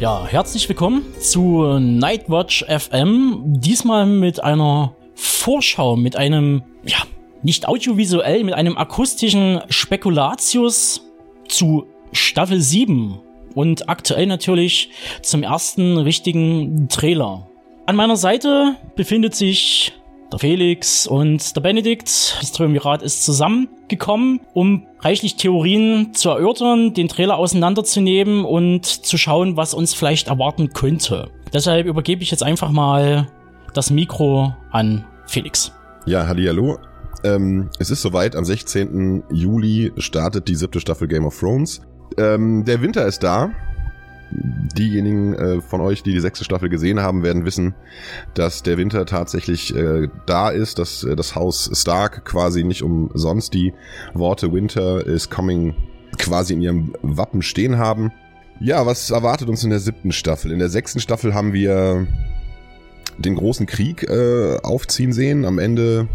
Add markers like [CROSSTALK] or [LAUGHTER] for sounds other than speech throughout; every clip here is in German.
Ja, herzlich willkommen zu Nightwatch FM. Diesmal mit einer Vorschau, mit einem, ja, nicht audiovisuell, mit einem akustischen Spekulatius zu Staffel 7 und aktuell natürlich zum ersten richtigen Trailer. An meiner Seite befindet sich der Felix und der Benedikt. Das Triumvirat ist zusammengekommen, um reichlich Theorien zu erörtern, den Trailer auseinanderzunehmen und zu schauen, was uns vielleicht erwarten könnte. Deshalb übergebe ich jetzt einfach mal das Mikro an Felix. Ja, hallo. Ähm, es ist soweit, am 16. Juli startet die siebte Staffel Game of Thrones. Ähm, der Winter ist da diejenigen äh, von euch, die die sechste Staffel gesehen haben, werden wissen, dass der Winter tatsächlich äh, da ist, dass äh, das Haus Stark quasi nicht umsonst die Worte Winter is coming quasi in ihrem Wappen stehen haben. Ja, was erwartet uns in der siebten Staffel? In der sechsten Staffel haben wir den großen Krieg äh, aufziehen sehen. Am Ende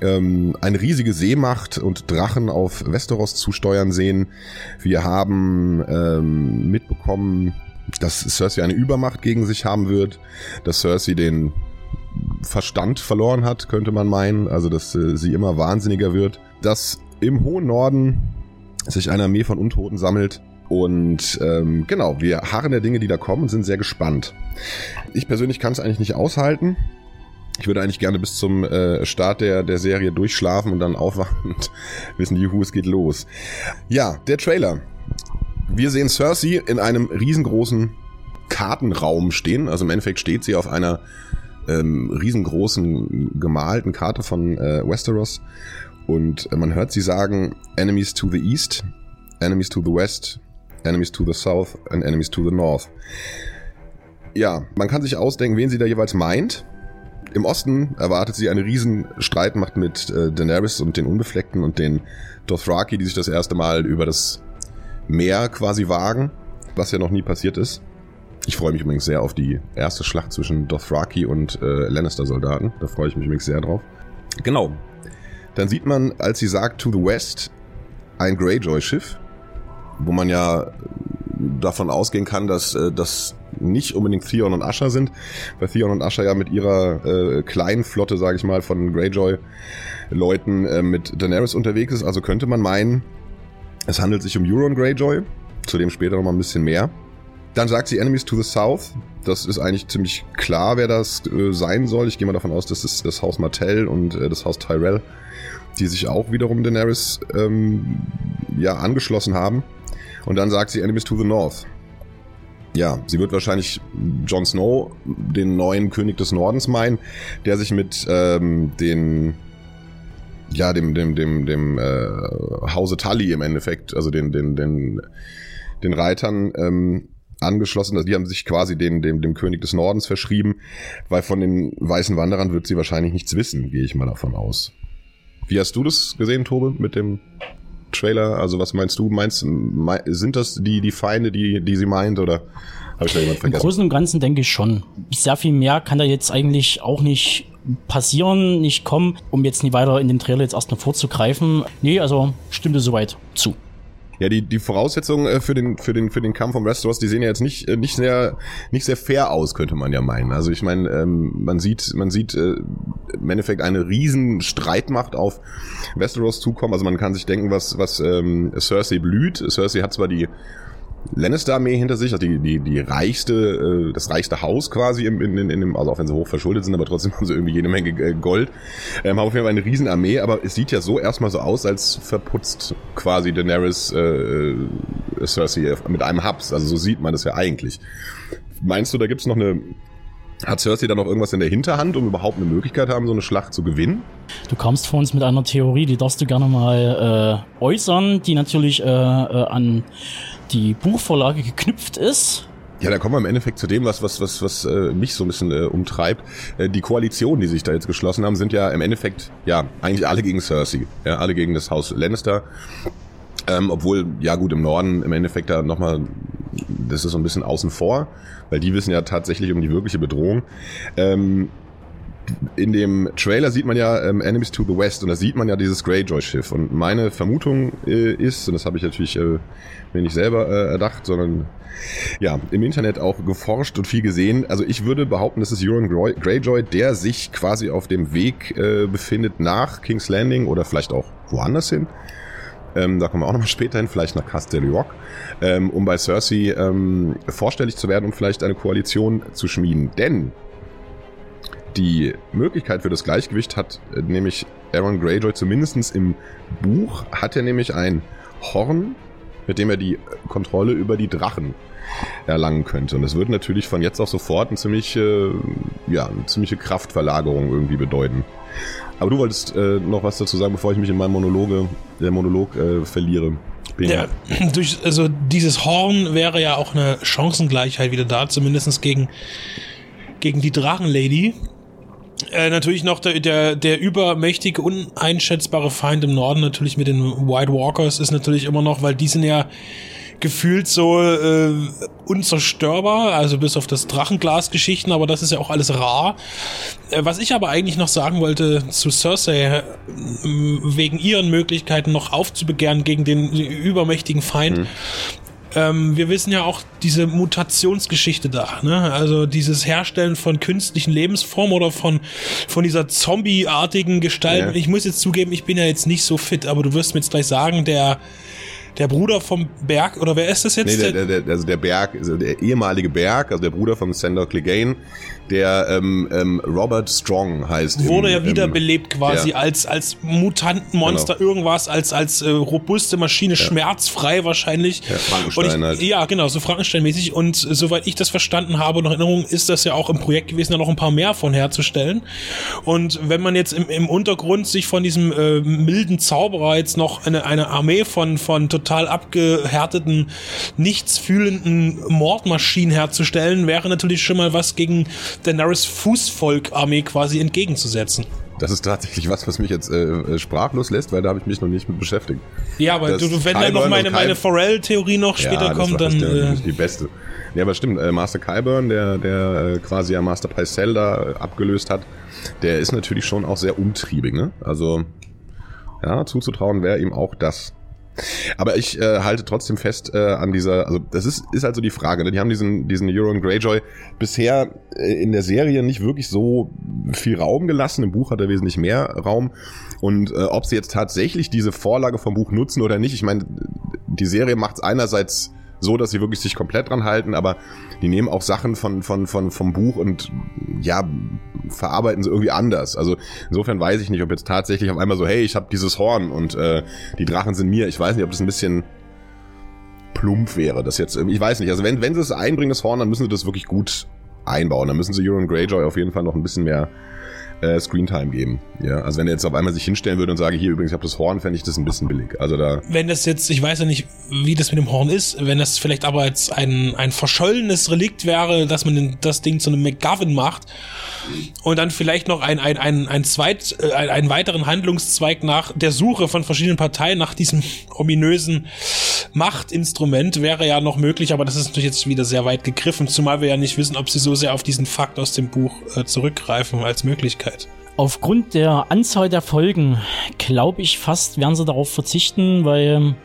ähm, eine riesige Seemacht und Drachen auf Westeros zusteuern sehen. Wir haben ähm, mitbekommen, dass Cersei eine Übermacht gegen sich haben wird, dass Cersei den Verstand verloren hat, könnte man meinen, also dass äh, sie immer wahnsinniger wird, dass im hohen Norden sich eine Armee von Untoten sammelt und ähm, genau, wir harren der Dinge, die da kommen und sind sehr gespannt. Ich persönlich kann es eigentlich nicht aushalten. Ich würde eigentlich gerne bis zum äh, Start der, der Serie durchschlafen und dann aufwachen und [LAUGHS] wissen, juhu, es geht los. Ja, der Trailer. Wir sehen Cersei in einem riesengroßen Kartenraum stehen. Also im Endeffekt steht sie auf einer ähm, riesengroßen gemalten Karte von äh, Westeros. Und man hört sie sagen, Enemies to the East, Enemies to the West, Enemies to the South and Enemies to the North. Ja, man kann sich ausdenken, wen sie da jeweils meint. Im Osten erwartet sie eine riesen Streitmacht mit äh, Daenerys und den Unbefleckten und den Dothraki, die sich das erste Mal über das Meer quasi wagen, was ja noch nie passiert ist. Ich freue mich übrigens sehr auf die erste Schlacht zwischen Dothraki und äh, Lannister-Soldaten. Da freue ich mich übrigens sehr drauf. Genau. Dann sieht man, als sie sagt To the West, ein Greyjoy-Schiff, wo man ja davon ausgehen kann, dass äh, das nicht unbedingt Theon und Asher sind, weil Theon und Asher ja mit ihrer äh, kleinen Flotte, sage ich mal, von Greyjoy-Leuten äh, mit Daenerys unterwegs ist. Also könnte man meinen, es handelt sich um Euron Greyjoy, zu dem später nochmal ein bisschen mehr. Dann sagt sie Enemies to the South. Das ist eigentlich ziemlich klar, wer das äh, sein soll. Ich gehe mal davon aus, dass es das Haus Martell und äh, das Haus Tyrell, die sich auch wiederum Daenerys ähm, ja angeschlossen haben. Und dann sagt sie Enemies to the North. Ja, sie wird wahrscheinlich Jon Snow, den neuen König des Nordens, meinen, der sich mit ähm, den ja, dem, dem, dem, dem äh, Hause Tully im Endeffekt, also den, den, den, den Reitern ähm, angeschlossen. Also die haben sich quasi den, dem, dem König des Nordens verschrieben, weil von den weißen Wanderern wird sie wahrscheinlich nichts wissen, gehe ich mal davon aus. Wie hast du das gesehen, Tobe, mit dem Trailer? Also was meinst du? Meinst sind das die die Feinde, die die sie meint oder habe ich da jemand vergessen? Im Großen und Ganzen denke ich schon. Sehr viel mehr kann da jetzt eigentlich auch nicht passieren, nicht kommen, um jetzt nie weiter in den Trailer jetzt erstmal vorzugreifen. Nee, also stimmte soweit zu. Ja, die, die Voraussetzungen äh, für den, für den, für den Kampf um Westeros, die sehen ja jetzt nicht, äh, nicht sehr, nicht sehr fair aus, könnte man ja meinen. Also ich meine, ähm, man sieht, man sieht äh, im Endeffekt eine riesen Streitmacht auf Westeros zukommen. Also man kann sich denken, was, was ähm, Cersei blüht. Cersei hat zwar die Lannister-Armee hinter sich, also die, die, die reichste, äh, das reichste Haus quasi im, in, in, in dem, also auch wenn sie hoch verschuldet sind, aber trotzdem [LAUGHS] haben sie irgendwie jede Menge äh, Gold. Ähm, haben auf jeden Fall eine Riesenarmee, aber es sieht ja so erstmal so aus, als verputzt quasi Daenerys äh, äh Cersei mit einem Hubs. Also so sieht man das ja eigentlich. Meinst du, da gibt's noch eine hat Cersei da noch irgendwas in der Hinterhand, um überhaupt eine Möglichkeit haben, so eine Schlacht zu gewinnen? Du kamst vor uns mit einer Theorie, die darfst du gerne mal äh, äußern, die natürlich äh, äh, an die Buchvorlage geknüpft ist. Ja, da kommen wir im Endeffekt zu dem, was was was was äh, mich so ein bisschen äh, umtreibt. Äh, die Koalitionen, die sich da jetzt geschlossen haben, sind ja im Endeffekt ja eigentlich alle gegen Cersei, ja alle gegen das Haus Lannister. Ähm, obwohl, ja gut, im Norden im Endeffekt da nochmal, das ist so ein bisschen außen vor, weil die wissen ja tatsächlich um die wirkliche Bedrohung. Ähm, in dem Trailer sieht man ja ähm, Enemies to the West und da sieht man ja dieses Greyjoy-Schiff. Und meine Vermutung äh, ist, und das habe ich natürlich äh, mir nicht selber äh, erdacht, sondern ja, im Internet auch geforscht und viel gesehen. Also ich würde behaupten, das ist Euron Greyjoy, der sich quasi auf dem Weg äh, befindet nach King's Landing oder vielleicht auch woanders hin. Ähm, da kommen wir auch nochmal später hin, vielleicht nach Castle Rock, ähm, um bei Cersei ähm, vorstellig zu werden und vielleicht eine Koalition zu schmieden. Denn die Möglichkeit für das Gleichgewicht hat äh, nämlich Aaron Greyjoy zumindest im Buch, hat er nämlich ein Horn, mit dem er die Kontrolle über die Drachen erlangen könnte. Und das würde natürlich von jetzt auf sofort eine ziemliche, ja, eine ziemliche Kraftverlagerung irgendwie bedeuten. Aber du wolltest äh, noch was dazu sagen, bevor ich mich in meinem Monologe, der Monolog äh, verliere. Ja, [CLEARS THROAT] durch, also dieses Horn wäre ja auch eine Chancengleichheit wieder da, zumindest gegen, gegen die Drachenlady. Äh, natürlich noch der, der, der übermächtige, uneinschätzbare Feind im Norden, natürlich mit den White Walkers, ist natürlich immer noch, weil die sind ja gefühlt so äh, unzerstörbar, also bis auf das Drachenglas-Geschichten, aber das ist ja auch alles rar. Äh, was ich aber eigentlich noch sagen wollte zu Cersei, äh, wegen ihren Möglichkeiten noch aufzubegehren gegen den übermächtigen Feind, mhm. Ähm, wir wissen ja auch diese Mutationsgeschichte da, ne? Also dieses Herstellen von künstlichen Lebensformen oder von, von dieser Zombie-artigen Gestalt. Ja. Ich muss jetzt zugeben, ich bin ja jetzt nicht so fit, aber du wirst mir jetzt gleich sagen, der, der Bruder vom Berg, oder wer ist das jetzt? Nee, der, der, der, also der Berg, also der ehemalige Berg, also der Bruder vom Sandor Clegane, der ähm, ähm, Robert Strong heißt. Wurde im, ja wiederbelebt quasi ja. als als Mutantenmonster, genau. irgendwas, als als äh, robuste Maschine, ja. schmerzfrei wahrscheinlich. Ja, Frankenstein ich, halt. Ja, genau, so Frankenstein-mäßig. Und soweit ich das verstanden habe und Erinnerung, ist das ja auch im Projekt gewesen, da noch ein paar mehr von herzustellen. Und wenn man jetzt im, im Untergrund sich von diesem äh, milden Zauberer jetzt noch eine, eine Armee von, von total abgehärteten, nichtsfühlenden Mordmaschinen herzustellen, wäre natürlich schon mal was gegen Daenerys Fußvolk-Armee quasi entgegenzusetzen. Das ist tatsächlich was, was mich jetzt äh, äh sprachlos lässt, weil da habe ich mich noch nicht mit beschäftigt. Ja, aber du, wenn dann noch meine, meine Pharrell-Theorie noch später ja, kommt, dann. Das ist die beste. Ja, aber stimmt, äh, Master Kyburn, der, der äh, quasi ja Master Pycelle da äh, abgelöst hat, der ist natürlich schon auch sehr umtriebig, ne? Also, ja, zuzutrauen wäre ihm auch das. Aber ich äh, halte trotzdem fest äh, an dieser, also das ist, ist also die Frage, ne? die haben diesen, diesen Euron Greyjoy bisher äh, in der Serie nicht wirklich so viel Raum gelassen, im Buch hat er wesentlich mehr Raum und äh, ob sie jetzt tatsächlich diese Vorlage vom Buch nutzen oder nicht, ich meine, die Serie macht es einerseits so, dass sie wirklich sich komplett dran halten, aber die nehmen auch Sachen von, von, von, vom Buch und ja, verarbeiten sie irgendwie anders. Also insofern weiß ich nicht, ob jetzt tatsächlich auf einmal so, hey, ich habe dieses Horn und äh, die Drachen sind mir. Ich weiß nicht, ob das ein bisschen plump wäre. Das jetzt, ich weiß nicht. Also wenn, wenn sie es einbringen, das Horn, dann müssen sie das wirklich gut einbauen. Dann müssen sie Euron Greyjoy auf jeden Fall noch ein bisschen mehr äh, Screentime geben. Ja, also wenn er jetzt auf einmal sich hinstellen würde und sage, hier übrigens, ich habe das Horn, fände ich das ein bisschen billig. Also da. Wenn das jetzt, ich weiß ja nicht, wie das mit dem Horn ist, wenn das vielleicht aber jetzt ein, ein verschollenes Relikt wäre, dass man das Ding zu einem McGovern macht und dann vielleicht noch ein, ein, ein, ein zweit, äh, einen weiteren Handlungszweig nach der Suche von verschiedenen Parteien nach diesem [LAUGHS] ominösen Machtinstrument wäre ja noch möglich, aber das ist natürlich jetzt wieder sehr weit gegriffen, zumal wir ja nicht wissen, ob sie so sehr auf diesen Fakt aus dem Buch äh, zurückgreifen als Möglichkeit. Aufgrund der Anzahl der Folgen glaube ich fast, werden sie darauf verzichten, weil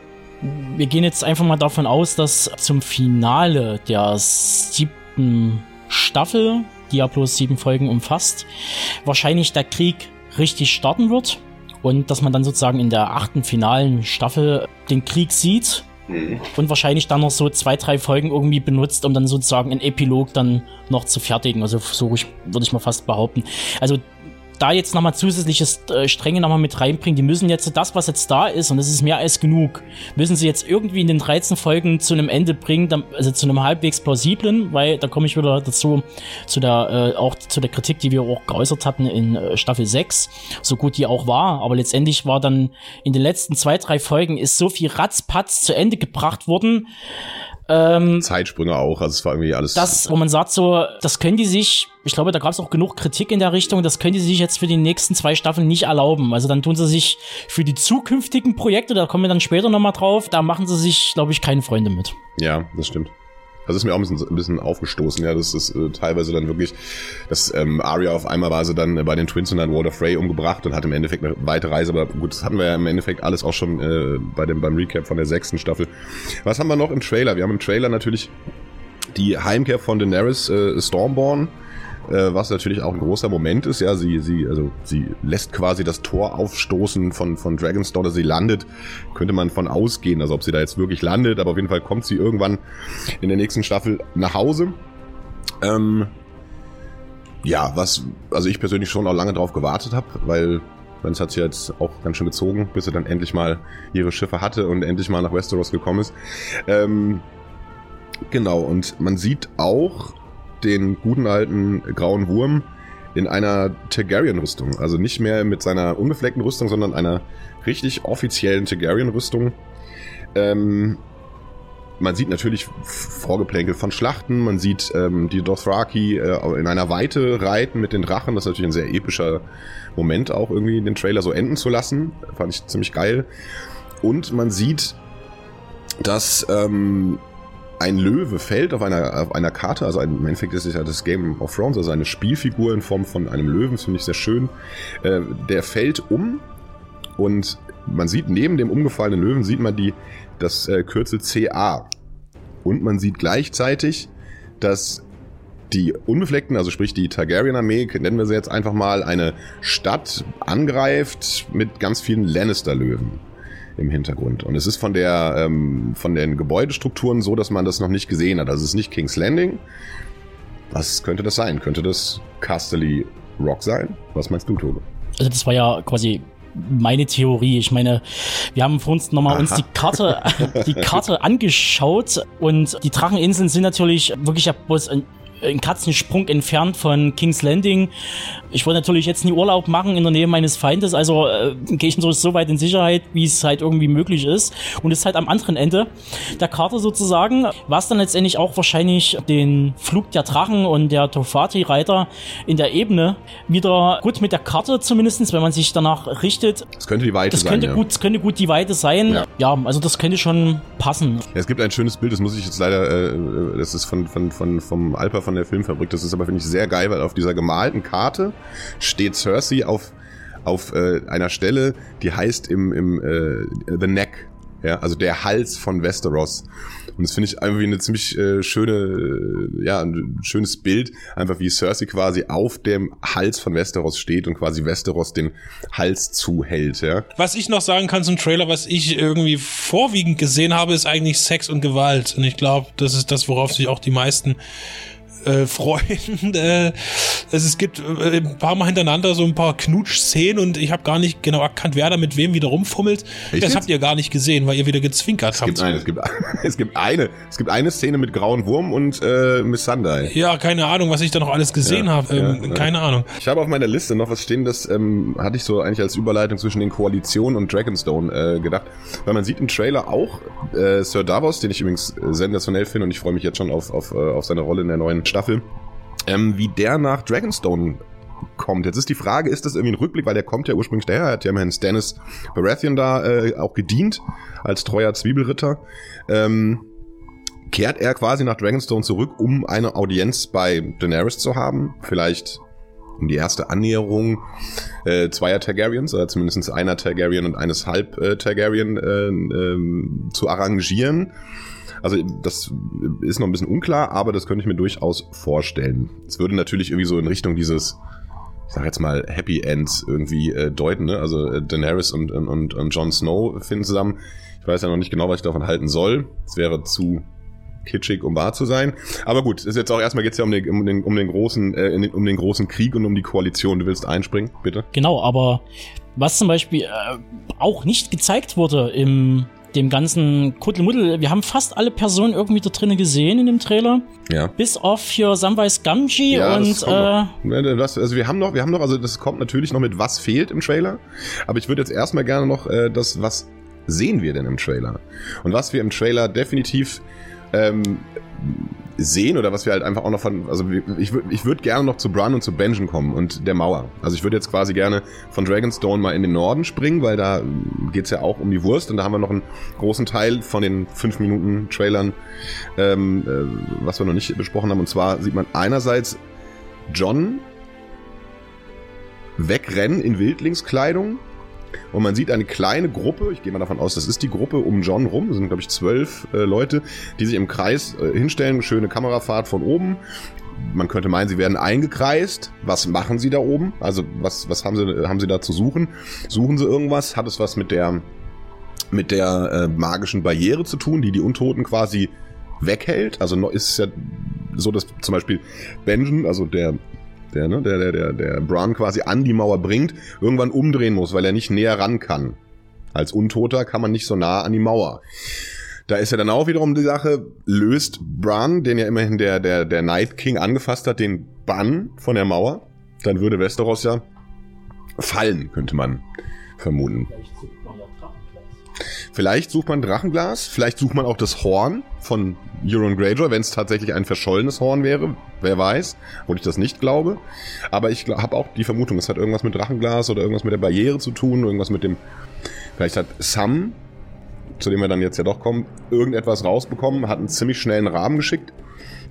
wir gehen jetzt einfach mal davon aus, dass zum Finale der siebten Staffel, die ja bloß sieben Folgen umfasst, wahrscheinlich der Krieg richtig starten wird und dass man dann sozusagen in der achten finalen Staffel den Krieg sieht mhm. und wahrscheinlich dann noch so zwei, drei Folgen irgendwie benutzt, um dann sozusagen einen Epilog dann noch zu fertigen. Also so würde ich mal fast behaupten. Also da jetzt nochmal zusätzliches äh, Stränge nochmal mit reinbringen. Die müssen jetzt das, was jetzt da ist, und das ist mehr als genug, müssen sie jetzt irgendwie in den 13 Folgen zu einem Ende bringen, also zu einem halbwegs plausiblen, weil da komme ich wieder dazu, zu der, äh, auch zu der Kritik, die wir auch geäußert hatten in äh, Staffel 6, so gut die auch war, aber letztendlich war dann in den letzten zwei, drei Folgen ist so viel Ratzpatz zu Ende gebracht worden, ähm, Zeitsprünge auch, also es war irgendwie alles. Das, wo man sagt so, das können die sich, ich glaube, da gab es auch genug Kritik in der Richtung, das können die sich jetzt für die nächsten zwei Staffeln nicht erlauben. Also dann tun sie sich für die zukünftigen Projekte, da kommen wir dann später nochmal drauf, da machen sie sich, glaube ich, keine Freunde mit. Ja, das stimmt. Das ist mir auch ein bisschen, ein bisschen aufgestoßen, ja. Das ist äh, teilweise dann wirklich, dass ähm, Arya auf einmal war sie dann äh, bei den Twins und dann Walter Frey umgebracht und hat im Endeffekt eine weite Reise. Aber gut, das hatten wir ja im Endeffekt alles auch schon äh, bei dem, beim Recap von der sechsten Staffel. Was haben wir noch im Trailer? Wir haben im Trailer natürlich die Heimkehr von Daenerys äh, Stormborn äh, was natürlich auch ein großer Moment ist. Ja, sie, sie, also sie lässt quasi das Tor aufstoßen von, von Dragon's Daughter. Sie landet, könnte man von ausgehen, also ob sie da jetzt wirklich landet, aber auf jeden Fall kommt sie irgendwann in der nächsten Staffel nach Hause. Ähm, ja, was, also ich persönlich schon auch lange drauf gewartet habe, weil es hat sie jetzt auch ganz schön gezogen, bis sie dann endlich mal ihre Schiffe hatte und endlich mal nach Westeros gekommen ist. Ähm, genau, und man sieht auch, den guten alten grauen Wurm in einer Targaryen-Rüstung. Also nicht mehr mit seiner unbefleckten Rüstung, sondern einer richtig offiziellen Targaryen-Rüstung. Ähm, man sieht natürlich Vorgeplänkel von Schlachten, man sieht ähm, die Dothraki äh, in einer Weite reiten mit den Drachen. Das ist natürlich ein sehr epischer Moment auch irgendwie, den Trailer so enden zu lassen. Fand ich ziemlich geil. Und man sieht, dass ähm, ein Löwe fällt auf einer, auf einer Karte, also im Endeffekt ist es ja das Game of Thrones, also eine Spielfigur in Form von einem Löwen, das finde ich sehr schön. Äh, der fällt um und man sieht neben dem umgefallenen Löwen sieht man die, das äh, Kürzel CA. Und man sieht gleichzeitig, dass die Unbefleckten, also sprich die Targaryen-Armee, nennen wir sie jetzt einfach mal, eine Stadt angreift mit ganz vielen Lannister-Löwen im Hintergrund. Und es ist von der ähm, von den Gebäudestrukturen so, dass man das noch nicht gesehen hat. Also es ist nicht King's Landing. Was könnte das sein? Könnte das Casterly Rock sein? Was meinst du, Tobe? Also das war ja quasi meine Theorie. Ich meine, wir haben vor uns nochmal uns die Karte, die Karte [LAUGHS] angeschaut und die Dracheninseln sind natürlich wirklich ja bloß ein ein Katzensprung entfernt von King's Landing. Ich wollte natürlich jetzt nie Urlaub machen in der Nähe meines Feindes, also äh, gehe ich so weit in Sicherheit, wie es halt irgendwie möglich ist. Und es ist halt am anderen Ende der Karte sozusagen, was dann letztendlich auch wahrscheinlich den Flug der Drachen und der Tofati-Reiter in der Ebene wieder gut mit der Karte zumindestens, wenn man sich danach richtet. Das könnte die Weite das sein. Könnte ja. gut, das könnte gut die Weite sein. Ja. ja. also das könnte schon passen. Ja, es gibt ein schönes Bild, das muss ich jetzt leider, äh, das ist von, von, von, vom Alpa von der Filmfabrik. Das ist aber, finde ich, sehr geil, weil auf dieser gemalten Karte steht Cersei auf, auf äh, einer Stelle, die heißt im, im äh, The Neck. Ja, also der Hals von Westeros. Und das finde ich einfach wie eine ziemlich äh, schöne, äh, ja, ein schönes Bild, einfach wie Cersei quasi auf dem Hals von Westeros steht und quasi Westeros den Hals zuhält, ja. Was ich noch sagen kann zum Trailer, was ich irgendwie vorwiegend gesehen habe, ist eigentlich Sex und Gewalt. Und ich glaube, das ist das, worauf sich auch die meisten äh, freuen. Äh, es gibt äh, ein paar Mal hintereinander so ein paar Knutsch-Szenen und ich habe gar nicht genau erkannt, wer da mit wem wieder rumfummelt. Echt das jetzt? habt ihr gar nicht gesehen, weil ihr wieder gezwinkert es habt. Gibt eine, es, gibt, [LAUGHS] es gibt eine, es gibt eine Szene mit Grauen Wurm und äh, Miss Sunday. Ja, keine Ahnung, was ich da noch alles gesehen ja, habe. Ähm, ja, keine ja. Ahnung. Ich habe auf meiner Liste noch was stehen, das ähm, hatte ich so eigentlich als Überleitung zwischen den Koalitionen und Dragonstone äh, gedacht. Weil man sieht im Trailer auch äh, Sir Davos, den ich übrigens sensationell finde und ich freue mich jetzt schon auf, auf, äh, auf seine Rolle in der neuen Staffel, ähm, wie der nach Dragonstone kommt. Jetzt ist die Frage, ist das irgendwie ein Rückblick, weil der kommt ja ursprünglich daher, hat ja immerhin Stannis Baratheon da äh, auch gedient als treuer Zwiebelritter. Ähm, kehrt er quasi nach Dragonstone zurück, um eine Audienz bei Daenerys zu haben? Vielleicht um die erste Annäherung äh, zweier Targaryens, oder zumindest einer Targaryen und eines Halb äh, äh, äh, zu arrangieren. Also das ist noch ein bisschen unklar, aber das könnte ich mir durchaus vorstellen. Es würde natürlich irgendwie so in Richtung dieses, ich sag jetzt mal, Happy Ends irgendwie äh, deuten, ne? Also äh, Daenerys und, und, und Jon Snow finden zusammen. Ich weiß ja noch nicht genau, was ich davon halten soll. Es wäre zu kitschig, um wahr zu sein. Aber gut, ist jetzt auch erstmal geht's ja um den, um den, um den großen, äh, um den großen Krieg und um die Koalition. Du willst einspringen, bitte? Genau, aber was zum Beispiel äh, auch nicht gezeigt wurde im dem ganzen Kuddelmuddel. Wir haben fast alle Personen irgendwie da drinnen gesehen in dem Trailer. Ja. Bis auf hier Samwise Gamgee ja, und äh, das, also wir haben noch, wir haben noch, also das kommt natürlich noch mit was fehlt im Trailer. Aber ich würde jetzt erstmal gerne noch äh, das, was sehen wir denn im Trailer? Und was wir im Trailer definitiv ähm, sehen oder was wir halt einfach auch noch von, also ich, ich würde gerne noch zu Bran und zu Benjen kommen und der Mauer. Also ich würde jetzt quasi gerne von Dragonstone mal in den Norden springen, weil da geht's ja auch um die Wurst und da haben wir noch einen großen Teil von den 5 Minuten Trailern, ähm, äh, was wir noch nicht besprochen haben. Und zwar sieht man einerseits John wegrennen in Wildlingskleidung und man sieht eine kleine Gruppe, ich gehe mal davon aus, das ist die Gruppe um John rum, das sind glaube ich zwölf äh, Leute, die sich im Kreis äh, hinstellen, schöne Kamerafahrt von oben. Man könnte meinen, sie werden eingekreist. Was machen sie da oben? Also was, was haben sie, haben sie da zu suchen? Suchen sie irgendwas? Hat es was mit der, mit der äh, magischen Barriere zu tun, die die Untoten quasi weghält? Also ist es ja so, dass zum Beispiel Benjen, also der der, ne, der, der, der, der Bran quasi an die Mauer bringt, irgendwann umdrehen muss, weil er nicht näher ran kann. Als Untoter kann man nicht so nah an die Mauer. Da ist ja dann auch wiederum die Sache, löst Bran, den ja immerhin der, der, der Night King angefasst hat, den Bann von der Mauer, dann würde Westeros ja fallen, könnte man vermuten. Vielleicht sucht man Drachenglas, vielleicht sucht man auch das Horn von Euron Greyjoy, wenn es tatsächlich ein verschollenes Horn wäre. Wer weiß, obwohl ich das nicht glaube. Aber ich habe auch die Vermutung, es hat irgendwas mit Drachenglas oder irgendwas mit der Barriere zu tun, irgendwas mit dem. Vielleicht hat Sam, zu dem wir dann jetzt ja doch kommen, irgendetwas rausbekommen, hat einen ziemlich schnellen Rahmen geschickt.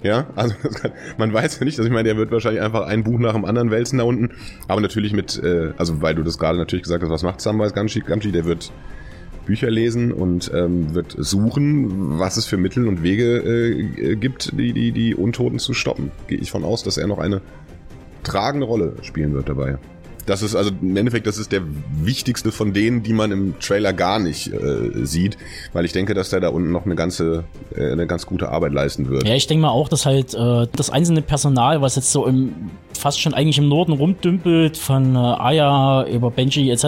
Ja, also [LAUGHS] man weiß ja nicht, also ich meine, der wird wahrscheinlich einfach ein Buch nach dem anderen wälzen da unten. Aber natürlich mit, äh, also weil du das gerade natürlich gesagt hast, was macht Samwise Gamgee? Gamgee, der wird Bücher lesen und ähm, wird suchen, was es für Mittel und Wege äh, gibt, die, die, die Untoten zu stoppen. Gehe ich von aus, dass er noch eine tragende Rolle spielen wird dabei. Das ist also im Endeffekt, das ist der wichtigste von denen, die man im Trailer gar nicht äh, sieht, weil ich denke, dass der da unten noch eine ganze, äh, eine ganz gute Arbeit leisten wird. Ja, ich denke mal auch, dass halt äh, das einzelne Personal, was jetzt so im fast schon eigentlich im Norden rumdümpelt, von äh, Aya über Benji etc.,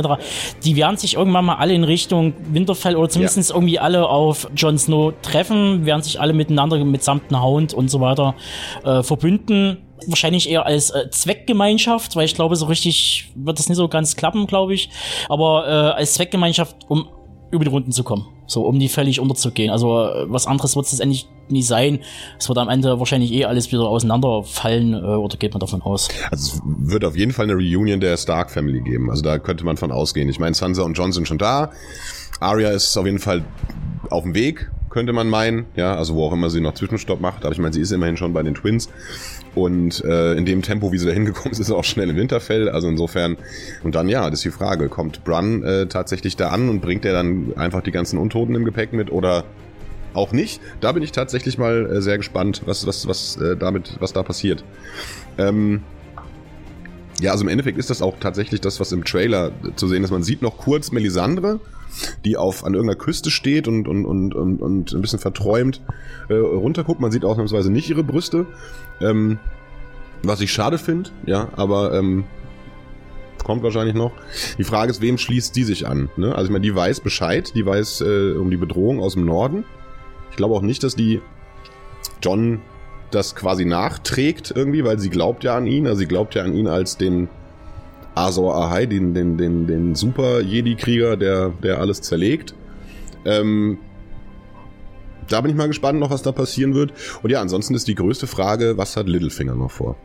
die werden sich irgendwann mal alle in Richtung Winterfell oder zumindest irgendwie alle auf Jon Snow treffen, werden sich alle miteinander mitsamt einem Hound und so weiter äh, verbünden. Wahrscheinlich eher als äh, Zweckgemeinschaft, weil ich glaube, so richtig wird das nicht so ganz klappen, glaube ich. Aber äh, als Zweckgemeinschaft, um über die Runden zu kommen. So, um die völlig unterzugehen. Also äh, was anderes wird es letztendlich nie sein. Es wird am Ende wahrscheinlich eh alles wieder auseinanderfallen, äh, oder geht man davon aus? Also es wird auf jeden Fall eine Reunion der Stark Family geben. Also da könnte man von ausgehen. Ich meine, Sansa und Jon sind schon da. Arya ist auf jeden Fall auf dem Weg, könnte man meinen. Ja, also wo auch immer sie noch Zwischenstopp macht. Aber ich meine, sie ist immerhin schon bei den Twins. Und äh, in dem Tempo, wie sie da [LAUGHS] hingekommen ist, ist sie auch schnell im Winterfell. Also insofern, und dann ja, das ist die Frage, kommt Bran äh, tatsächlich da an und bringt er dann einfach die ganzen Untoten im Gepäck mit oder auch nicht? Da bin ich tatsächlich mal äh, sehr gespannt, was, was, was äh, damit, was da passiert. Ähm, ja, also im Endeffekt ist das auch tatsächlich das, was im Trailer zu sehen ist. Man sieht noch kurz Melisandre, die auf an irgendeiner Küste steht und, und, und, und, und ein bisschen verträumt äh, runterguckt. Man sieht ausnahmsweise nicht ihre Brüste. Ähm, was ich schade finde, ja, aber ähm, kommt wahrscheinlich noch. Die Frage ist, wem schließt die sich an? Ne? Also ich meine, die weiß Bescheid, die weiß äh, um die Bedrohung aus dem Norden. Ich glaube auch nicht, dass die John das quasi nachträgt irgendwie, weil sie glaubt ja an ihn. Also sie glaubt ja an ihn als den Azor Ahai, den, den, den, den Super-Jedi-Krieger, der, der alles zerlegt. Ähm, da bin ich mal gespannt noch, was da passieren wird. Und ja, ansonsten ist die größte Frage, was hat Littlefinger noch vor?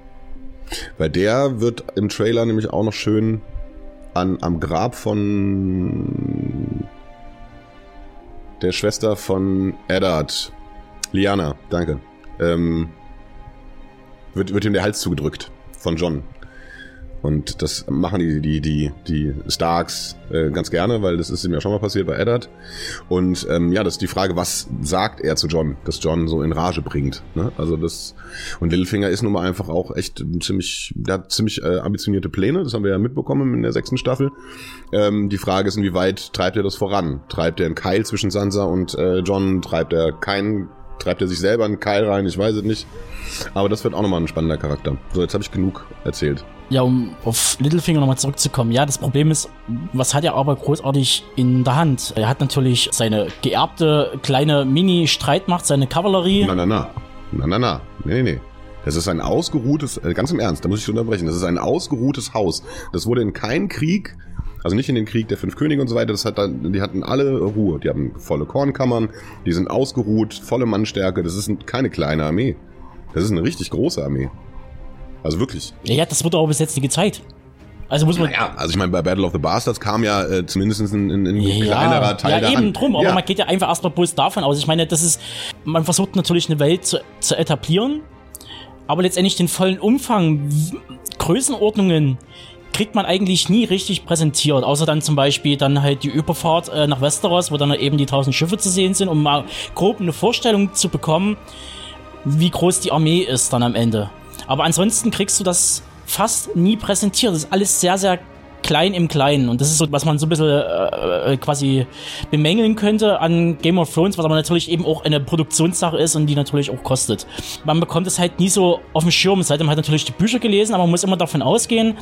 Weil der wird im Trailer nämlich auch noch schön an, am Grab von der Schwester von Eddard, Liana, danke, ähm, wird, wird ihm der Hals zugedrückt von John. Und das machen die, die, die, die Starks äh, ganz gerne, weil das ist ihm ja schon mal passiert bei Eddard. Und ähm, ja, das ist die Frage, was sagt er zu John, dass John so in Rage bringt. Ne? Also das und Littlefinger ist nun mal einfach auch echt ziemlich, der hat ziemlich äh, ambitionierte Pläne, das haben wir ja mitbekommen in der sechsten Staffel. Ähm, die Frage ist, inwieweit treibt er das voran? Treibt er einen Keil zwischen Sansa und äh, John? Treibt er keinen treibt er sich selber einen Keil rein, ich weiß es nicht. Aber das wird auch nochmal ein spannender Charakter. So, jetzt habe ich genug erzählt. Ja, um auf Littlefinger nochmal zurückzukommen. Ja, das Problem ist, was hat er aber großartig in der Hand? Er hat natürlich seine geerbte kleine Mini-Streitmacht, seine Kavallerie. Na, na, na. Na, na, na. Nee, nee, nee. Das ist ein ausgeruhtes, äh, ganz im Ernst, da muss ich unterbrechen, das ist ein ausgeruhtes Haus. Das wurde in keinem Krieg, also nicht in den Krieg der fünf Könige und so weiter, das hat dann, die hatten alle Ruhe. Die haben volle Kornkammern, die sind ausgeruht, volle Mannstärke, das ist keine kleine Armee. Das ist eine richtig große Armee. Also wirklich. Ja, ja das wird aber bis jetzt nicht gezeigt. Also muss man. Ja, also ich meine, bei Battle of the Bastards kam ja äh, zumindest ein, ein, ein ja, kleinerer Teil. Ja, eben drum, aber ja. man geht ja einfach erstmal bloß davon aus. Ich meine, das ist, man versucht natürlich eine Welt zu, zu etablieren, aber letztendlich den vollen Umfang, Größenordnungen, kriegt man eigentlich nie richtig präsentiert, außer dann zum Beispiel dann halt die Überfahrt äh, nach Westeros, wo dann eben die tausend Schiffe zu sehen sind, um mal grob eine Vorstellung zu bekommen, wie groß die Armee ist dann am Ende. Aber ansonsten kriegst du das fast nie präsentiert. Das ist alles sehr, sehr klein im Kleinen. Und das ist so, was man so ein bisschen äh, äh, quasi bemängeln könnte an Game of Thrones, was aber natürlich eben auch eine Produktionssache ist und die natürlich auch kostet. Man bekommt es halt nie so auf dem Schirm. Seitdem hat natürlich die Bücher gelesen, aber man muss immer davon ausgehen,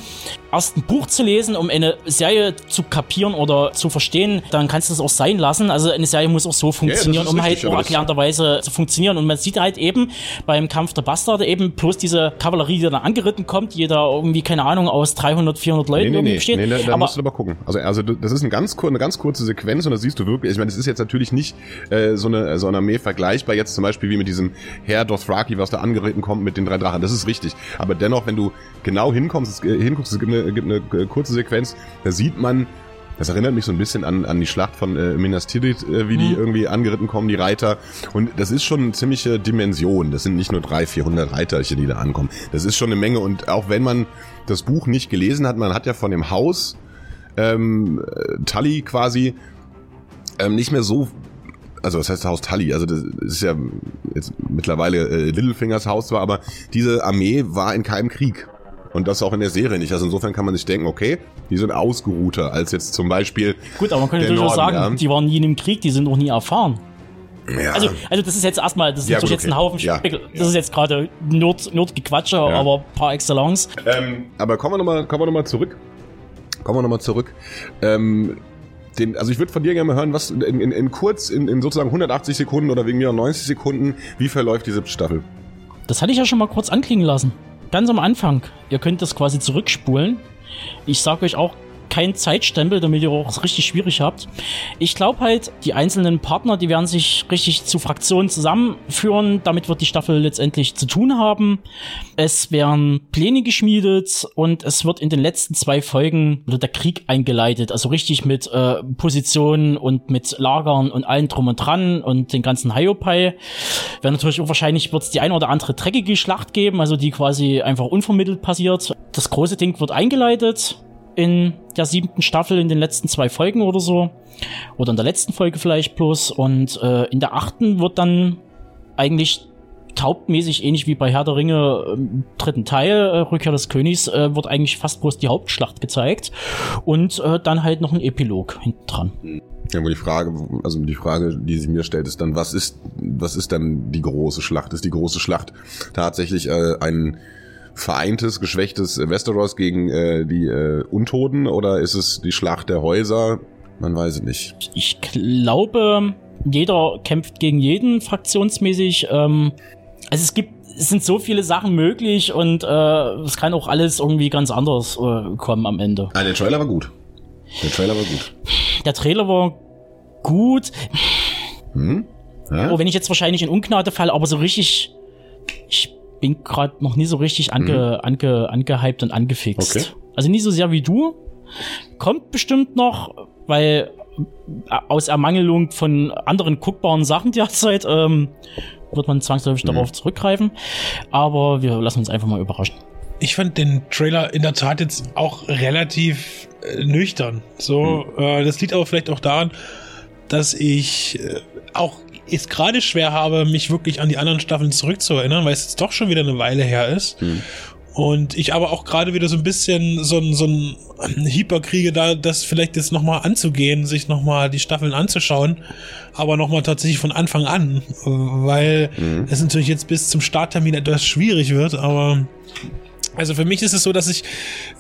erst ein Buch zu lesen, um eine Serie zu kapieren oder zu verstehen, dann kannst du es auch sein lassen. Also eine Serie muss auch so funktionieren, ja, um halt richtig, halt auch erklärenderweise zu funktionieren. Und man sieht halt eben beim Kampf der Bastarde eben bloß diese Kavallerie, die da angeritten kommt, jeder irgendwie, keine Ahnung, aus 300, 400 Leuten nee, nee, nee steht. Nee, da, da aber, musst du aber gucken. Also, also das ist ein ganz, eine ganz kurze Sequenz und da siehst du wirklich, ich meine, das ist jetzt natürlich nicht äh, so, eine, so eine Armee vergleichbar jetzt zum Beispiel wie mit diesem Herr Dothraki, was da angeritten kommt mit den drei Drachen. Das ist richtig. Aber dennoch, wenn du genau hinkommst, es, äh, hinguckst, es gibt eine, gibt eine kurze Sequenz, da sieht man, das erinnert mich so ein bisschen an, an die Schlacht von äh, Minas Tirith, äh, wie mhm. die irgendwie angeritten kommen, die Reiter. Und das ist schon eine ziemliche Dimension. Das sind nicht nur drei, vierhundert Reiterchen, die da ankommen. Das ist schon eine Menge. Und auch wenn man das Buch nicht gelesen hat, man hat ja von dem Haus ähm, Tully quasi ähm, nicht mehr so also das heißt Haus Tully, also das ist ja jetzt mittlerweile äh, Littlefingers Haus zwar, aber diese Armee war in keinem Krieg. Und das auch in der Serie nicht. Also insofern kann man sich denken, okay, die sind ausgeruhter als jetzt zum Beispiel. Gut, aber man könnte durchaus sagen, ja. die waren nie in einem Krieg, die sind auch nie erfahren. Ja. Also, also das ist jetzt erstmal, das ist ja, gut, jetzt okay. ein Haufen ja, Das ist jetzt gerade Nerd, Nerdgequatsche, ja. aber par excellence. Ähm, aber kommen wir nochmal kommen wir noch mal zurück. Kommen wir nochmal zurück. Ähm, den, also ich würde von dir gerne mal hören, was in, in, in kurz, in, in sozusagen 180 Sekunden oder wegen mir 90 Sekunden, wie verläuft die siebte Staffel? Das hatte ich ja schon mal kurz anklingen lassen ganz am Anfang. Ihr könnt das quasi zurückspulen. Ich sage euch auch kein Zeitstempel, damit ihr auch richtig schwierig habt. Ich glaube halt, die einzelnen Partner, die werden sich richtig zu Fraktionen zusammenführen. Damit wird die Staffel letztendlich zu tun haben. Es werden Pläne geschmiedet und es wird in den letzten zwei Folgen der Krieg eingeleitet. Also richtig mit äh, Positionen und mit Lagern und allen drum und dran und den ganzen Hiopai. Werden natürlich auch wahrscheinlich wird es die eine oder andere dreckige Schlacht geben, also die quasi einfach unvermittelt passiert. Das große Ding wird eingeleitet in der siebten Staffel, in den letzten zwei Folgen oder so. Oder in der letzten Folge vielleicht bloß. Und äh, in der achten wird dann eigentlich hauptmäßig ähnlich wie bei Herr der Ringe im dritten Teil, äh, Rückkehr des Königs, äh, wird eigentlich fast bloß die Hauptschlacht gezeigt. Und äh, dann halt noch ein Epilog hinten dran. Ja, aber die Frage, also die Frage, die sich mir stellt, ist dann, was ist, was ist dann die große Schlacht? Ist die große Schlacht tatsächlich äh, ein vereintes, geschwächtes Westeros gegen äh, die äh, Untoten oder ist es die Schlacht der Häuser? Man weiß es nicht. Ich glaube, jeder kämpft gegen jeden fraktionsmäßig. Ähm, also es gibt es sind so viele Sachen möglich und äh, es kann auch alles irgendwie ganz anders äh, kommen am Ende. Ah, der Trailer war gut. Der Trailer war gut. Der Trailer war gut. Hm? Ja? Oh, wenn ich jetzt wahrscheinlich in Ungnade falle, aber so richtig. Bin gerade noch nie so richtig ange, mhm. ange, angehypt und angefixt. Okay. Also nie so sehr wie du. Kommt bestimmt noch, weil äh, aus Ermangelung von anderen guckbaren Sachen derzeit ähm, wird man zwangsläufig mhm. darauf zurückgreifen. Aber wir lassen uns einfach mal überraschen. Ich fand den Trailer in der Tat jetzt auch relativ äh, nüchtern. So, mhm. äh, das liegt aber vielleicht auch daran, dass ich äh, auch es gerade schwer habe, mich wirklich an die anderen Staffeln zurückzuerinnern, weil es jetzt doch schon wieder eine Weile her ist. Mhm. Und ich aber auch gerade wieder so ein bisschen so ein, so ein Hyper kriege, da das vielleicht jetzt nochmal anzugehen, sich nochmal die Staffeln anzuschauen, aber nochmal tatsächlich von Anfang an, weil mhm. es natürlich jetzt bis zum Starttermin etwas schwierig wird, aber also für mich ist es so, dass ich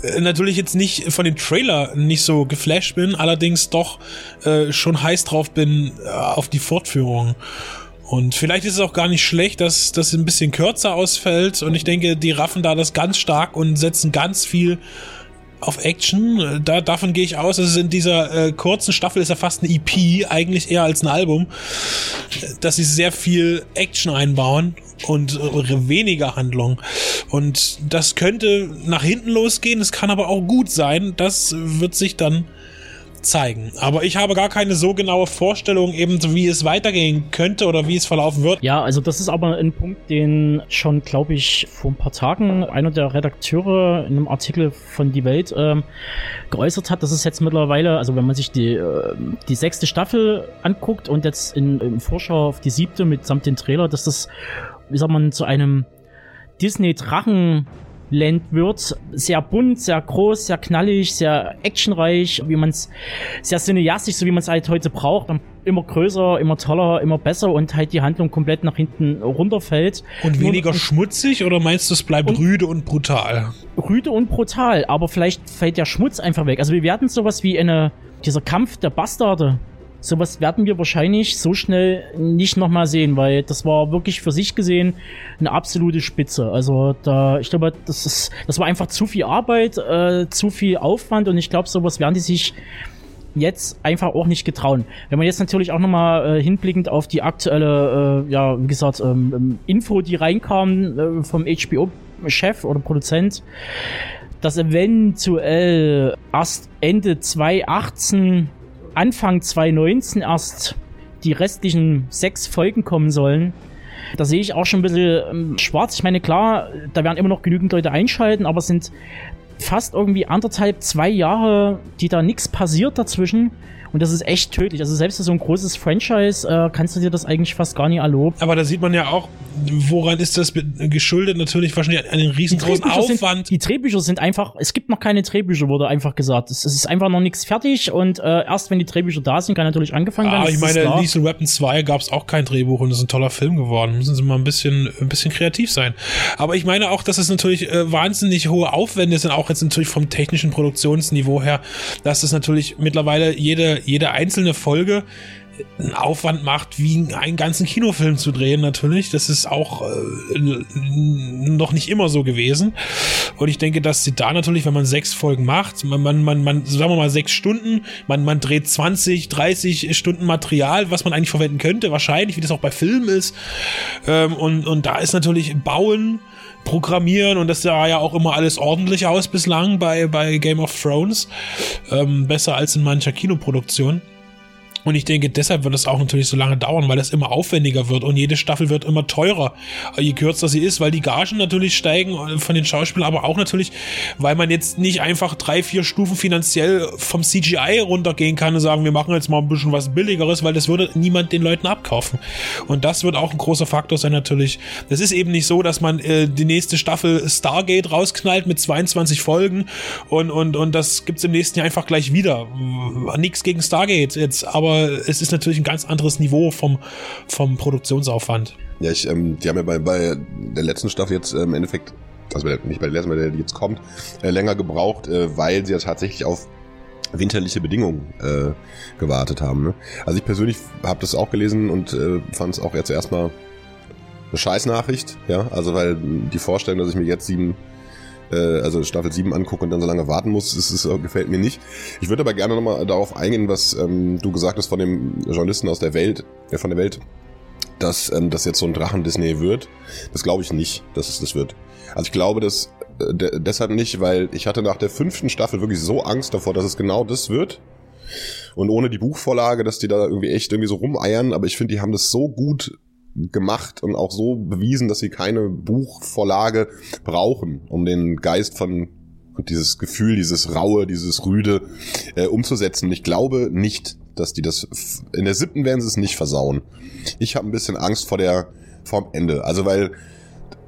äh, natürlich jetzt nicht von dem Trailer nicht so geflasht bin, allerdings doch äh, schon heiß drauf bin äh, auf die Fortführung. Und vielleicht ist es auch gar nicht schlecht, dass das ein bisschen kürzer ausfällt. Und ich denke, die raffen da das ganz stark und setzen ganz viel auf Action. Da, davon gehe ich aus, dass es in dieser äh, kurzen Staffel ist ja fast eine EP, eigentlich eher als ein Album, dass sie sehr viel Action einbauen und äh, weniger Handlung. Und das könnte nach hinten losgehen, es kann aber auch gut sein. Das wird sich dann zeigen. Aber ich habe gar keine so genaue Vorstellung, eben wie es weitergehen könnte oder wie es verlaufen wird. Ja, also das ist aber ein Punkt, den schon, glaube ich, vor ein paar Tagen einer der Redakteure in einem Artikel von Die Welt ähm, geäußert hat. Das ist jetzt mittlerweile, also wenn man sich die, äh, die sechste Staffel anguckt und jetzt in, in Vorschau auf die siebte mitsamt den Trailer, dass das, wie sagt man, zu einem Disney-Drachen Land wird. Sehr bunt, sehr groß, sehr knallig, sehr actionreich, wie man es sehr cineastisch, so wie man es halt heute braucht. Immer größer, immer toller, immer besser und halt die Handlung komplett nach hinten runterfällt. Und weniger und, schmutzig oder meinst du, es bleibt und, rüde und brutal? Rüde und brutal, aber vielleicht fällt der Schmutz einfach weg. Also wir werden sowas wie eine, dieser Kampf der Bastarde sowas werden wir wahrscheinlich so schnell nicht nochmal sehen, weil das war wirklich für sich gesehen eine absolute Spitze. Also da, ich glaube, das ist, das war einfach zu viel Arbeit, äh, zu viel Aufwand und ich glaube, sowas werden die sich jetzt einfach auch nicht getrauen. Wenn man jetzt natürlich auch nochmal äh, hinblickend auf die aktuelle, äh, ja, wie gesagt, ähm, ähm Info, die reinkam äh, vom HBO-Chef oder Produzent, dass eventuell erst Ende 2018 Anfang 2019 erst die restlichen sechs Folgen kommen sollen. Da sehe ich auch schon ein bisschen ähm, schwarz. Ich meine, klar, da werden immer noch genügend Leute einschalten, aber es sind fast irgendwie anderthalb, zwei Jahre, die da nichts passiert dazwischen. Und das ist echt tödlich. Also selbst für so ein großes Franchise äh, kannst du dir das eigentlich fast gar nicht erlauben. Aber da sieht man ja auch, woran ist das geschuldet? Natürlich wahrscheinlich einen riesengroßen die Aufwand. Sind, die Drehbücher sind einfach, es gibt noch keine Drehbücher, wurde einfach gesagt. Es, ist einfach noch nichts fertig und äh, erst wenn die Drehbücher da sind, kann natürlich angefangen werden. Ah, ich meine, Lethal Weapon 2 gab es auch kein Drehbuch und ist ein toller Film geworden. Müssen sie mal ein bisschen, ein bisschen kreativ sein. Aber ich meine auch, dass es natürlich äh, wahnsinnig hohe Aufwände sind, auch jetzt natürlich vom technischen Produktionsniveau her, dass es natürlich mittlerweile jede jede einzelne Folge einen Aufwand macht, wie einen ganzen Kinofilm zu drehen, natürlich. Das ist auch äh, noch nicht immer so gewesen. Und ich denke, dass sie da natürlich, wenn man sechs Folgen macht, man, man, man, man sagen wir mal sechs Stunden, man, man dreht 20, 30 Stunden Material, was man eigentlich verwenden könnte, wahrscheinlich, wie das auch bei Filmen ist. Ähm, und, und da ist natürlich Bauen, Programmieren und das sah ja auch immer alles ordentlich aus bislang bei, bei Game of Thrones. Ähm, besser als in mancher Kinoproduktion. Und ich denke, deshalb wird es auch natürlich so lange dauern, weil es immer aufwendiger wird und jede Staffel wird immer teurer, je kürzer sie ist, weil die Gagen natürlich steigen äh, von den Schauspielern, aber auch natürlich, weil man jetzt nicht einfach drei, vier Stufen finanziell vom CGI runtergehen kann und sagen, wir machen jetzt mal ein bisschen was billigeres, weil das würde niemand den Leuten abkaufen. Und das wird auch ein großer Faktor sein natürlich. Das ist eben nicht so, dass man äh, die nächste Staffel Stargate rausknallt mit 22 Folgen und, und, und das gibt's im nächsten Jahr einfach gleich wieder. Nichts gegen Stargate jetzt, aber es ist natürlich ein ganz anderes Niveau vom, vom Produktionsaufwand. Ja, ich, ähm, die haben ja bei, bei der letzten Staffel jetzt ähm, im Endeffekt, also nicht bei der letzten, bei der jetzt kommt, äh, länger gebraucht, äh, weil sie ja tatsächlich auf winterliche Bedingungen äh, gewartet haben. Ne? Also ich persönlich habe das auch gelesen und äh, fand es auch jetzt erstmal eine Scheißnachricht, ja, also weil die Vorstellung, dass ich mir jetzt sieben äh, also Staffel 7 angucke und dann so lange warten muss, das, das äh, gefällt mir nicht. Ich würde aber gerne nochmal darauf eingehen, was ähm, du gesagt hast von dem Journalisten aus der Welt, äh, von der Welt, dass ähm, das jetzt so ein Drachen-Disney wird. Das glaube ich nicht, dass es das wird. Also ich glaube das äh, deshalb nicht, weil ich hatte nach der fünften Staffel wirklich so Angst davor, dass es genau das wird. Und ohne die Buchvorlage, dass die da irgendwie echt irgendwie so rumeiern, aber ich finde, die haben das so gut gemacht und auch so bewiesen, dass sie keine Buchvorlage brauchen, um den Geist von und dieses Gefühl, dieses Raue, dieses Rüde äh, umzusetzen. Ich glaube nicht, dass die das in der siebten werden sie es nicht versauen. Ich habe ein bisschen Angst vor der vom Ende. Also weil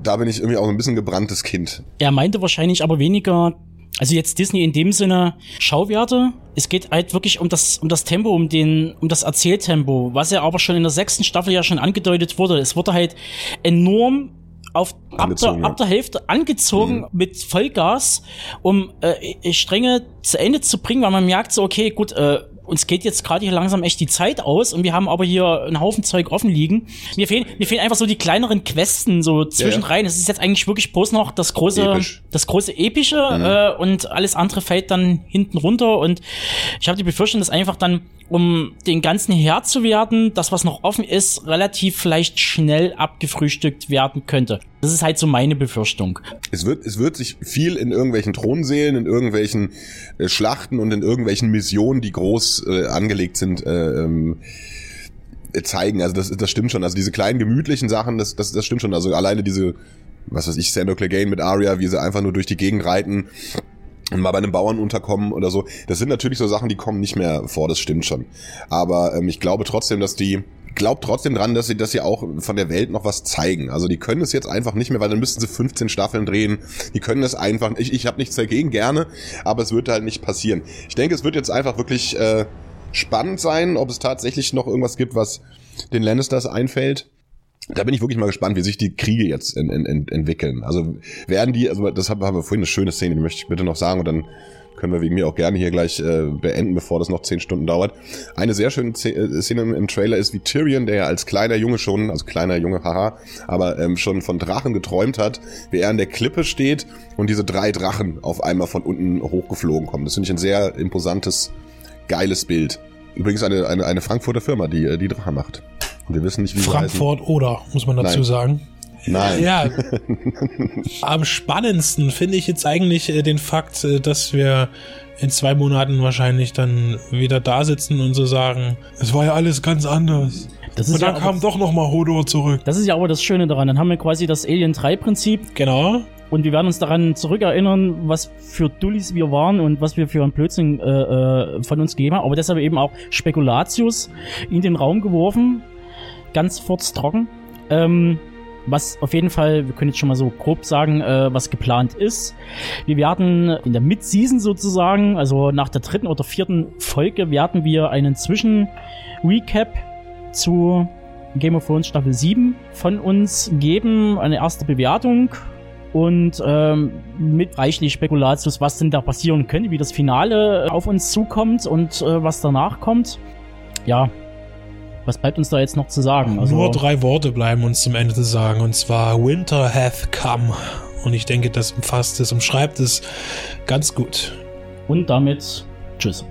da bin ich irgendwie auch ein bisschen gebranntes Kind. Er meinte wahrscheinlich aber weniger also jetzt Disney in dem Sinne Schauwerte. Es geht halt wirklich um das, um das Tempo, um den, um das Erzähltempo, was ja aber schon in der sechsten Staffel ja schon angedeutet wurde. Es wurde halt enorm auf ab der, ab der Hälfte angezogen mhm. mit Vollgas, um äh, Stränge zu Ende zu bringen, weil man merkt so, okay, gut, äh, uns geht jetzt gerade hier langsam echt die Zeit aus und wir haben aber hier einen Haufen Zeug offen liegen. Mir fehlen, mir fehlen einfach so die kleineren Questen so zwischenrein. Es ist jetzt eigentlich wirklich bloß noch das große, Episch. das große Epische äh, und alles andere fällt dann hinten runter und ich habe die Befürchtung, dass einfach dann um den ganzen Herr zu werden, das, was noch offen ist, relativ vielleicht schnell abgefrühstückt werden könnte. Das ist halt so meine Befürchtung. Es wird, es wird sich viel in irgendwelchen Thronseelen, in irgendwelchen äh, Schlachten und in irgendwelchen Missionen, die groß äh, angelegt sind, äh, ähm, äh, zeigen. Also das, das stimmt schon. Also diese kleinen gemütlichen Sachen, das, das, das stimmt schon. Also alleine diese, was weiß ich, Sandor Clegane mit Arya, wie sie einfach nur durch die Gegend reiten und mal bei einem Bauern unterkommen oder so. Das sind natürlich so Sachen, die kommen nicht mehr vor, das stimmt schon. Aber ähm, ich glaube trotzdem, dass die glaubt trotzdem dran, dass sie, dass sie auch von der Welt noch was zeigen. Also die können es jetzt einfach nicht mehr, weil dann müssten sie 15 Staffeln drehen. Die können das einfach. Ich, ich habe nichts dagegen gerne, aber es wird halt nicht passieren. Ich denke, es wird jetzt einfach wirklich äh, spannend sein, ob es tatsächlich noch irgendwas gibt, was den Lannisters einfällt. Da bin ich wirklich mal gespannt, wie sich die Kriege jetzt in, in, in, entwickeln. Also werden die, also das haben wir vorhin eine schöne Szene, die möchte ich bitte noch sagen und dann können wir wegen mir auch gerne hier gleich äh, beenden, bevor das noch zehn Stunden dauert. Eine sehr schöne äh, Szene im, im Trailer ist, wie Tyrion, der ja als kleiner Junge schon, also kleiner Junge, haha, aber ähm, schon von Drachen geträumt hat, wie er an der Klippe steht und diese drei Drachen auf einmal von unten hochgeflogen kommen. Das finde ich ein sehr imposantes, geiles Bild. Übrigens eine, eine, eine Frankfurter Firma, die äh, die Drachen macht. Und wir wissen nicht, wie Frankfurt oder, muss man dazu Nein. sagen. Nein. Ja, [LAUGHS] am spannendsten finde ich jetzt eigentlich äh, den Fakt, äh, dass wir in zwei Monaten wahrscheinlich dann wieder da sitzen und so sagen, es war ja alles ganz anders. Das ist Und dann ja kam doch noch mal Hodor zurück. das ist ja aber das Schöne daran. Dann haben wir quasi das Alien 3 Prinzip Genau. und wir werden uns daran zurückerinnern, was für Dullis wir waren und was wir für einen Blödsinn äh, äh, von uns gegeben haben. Aber deshalb eben auch Spekulatius in den Raum geworfen. Ganz furztrocken. Ähm, was auf jeden Fall, wir können jetzt schon mal so grob sagen, äh, was geplant ist. Wir werden in der Mid-Season sozusagen, also nach der dritten oder vierten Folge, werden wir einen Zwischen-Recap zu Game of Thrones Staffel 7 von uns geben. Eine erste Bewertung und ähm, mit reichlich Spekulatius, was denn da passieren könnte, wie das Finale auf uns zukommt und äh, was danach kommt. Ja, was bleibt uns da jetzt noch zu sagen? Also, Nur drei Worte bleiben uns zum Ende zu sagen, und zwar Winter hath come. Und ich denke, das umfasst es, umschreibt es ganz gut. und damit tschüss.